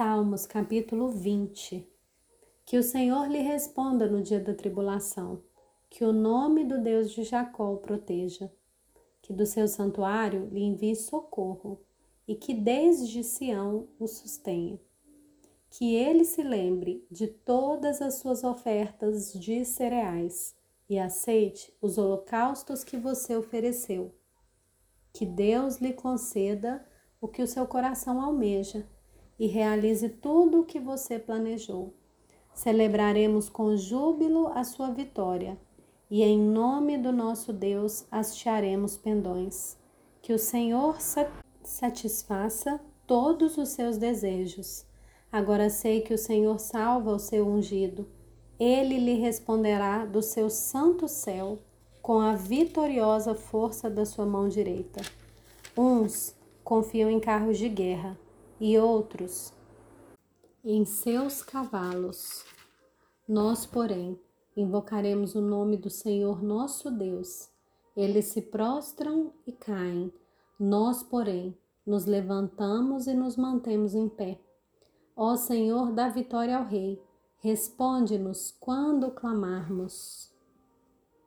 Salmos capítulo 20. Que o Senhor lhe responda no dia da tribulação, que o nome do Deus de Jacó o proteja, que do seu santuário lhe envie socorro e que desde Sião o sustenha. Que ele se lembre de todas as suas ofertas de cereais e aceite os holocaustos que você ofereceu. Que Deus lhe conceda o que o seu coração almeja e realize tudo o que você planejou. Celebraremos com júbilo a sua vitória e em nome do nosso Deus hastearemos pendões. Que o Senhor satisfaça todos os seus desejos. Agora sei que o Senhor salva o seu ungido. Ele lhe responderá do seu santo céu com a vitoriosa força da sua mão direita. Uns confiam em carros de guerra e outros em seus cavalos. Nós, porém, invocaremos o nome do Senhor nosso Deus. Eles se prostram e caem. Nós, porém, nos levantamos e nos mantemos em pé. Ó Senhor, dá vitória ao Rei. Responde-nos quando clamarmos.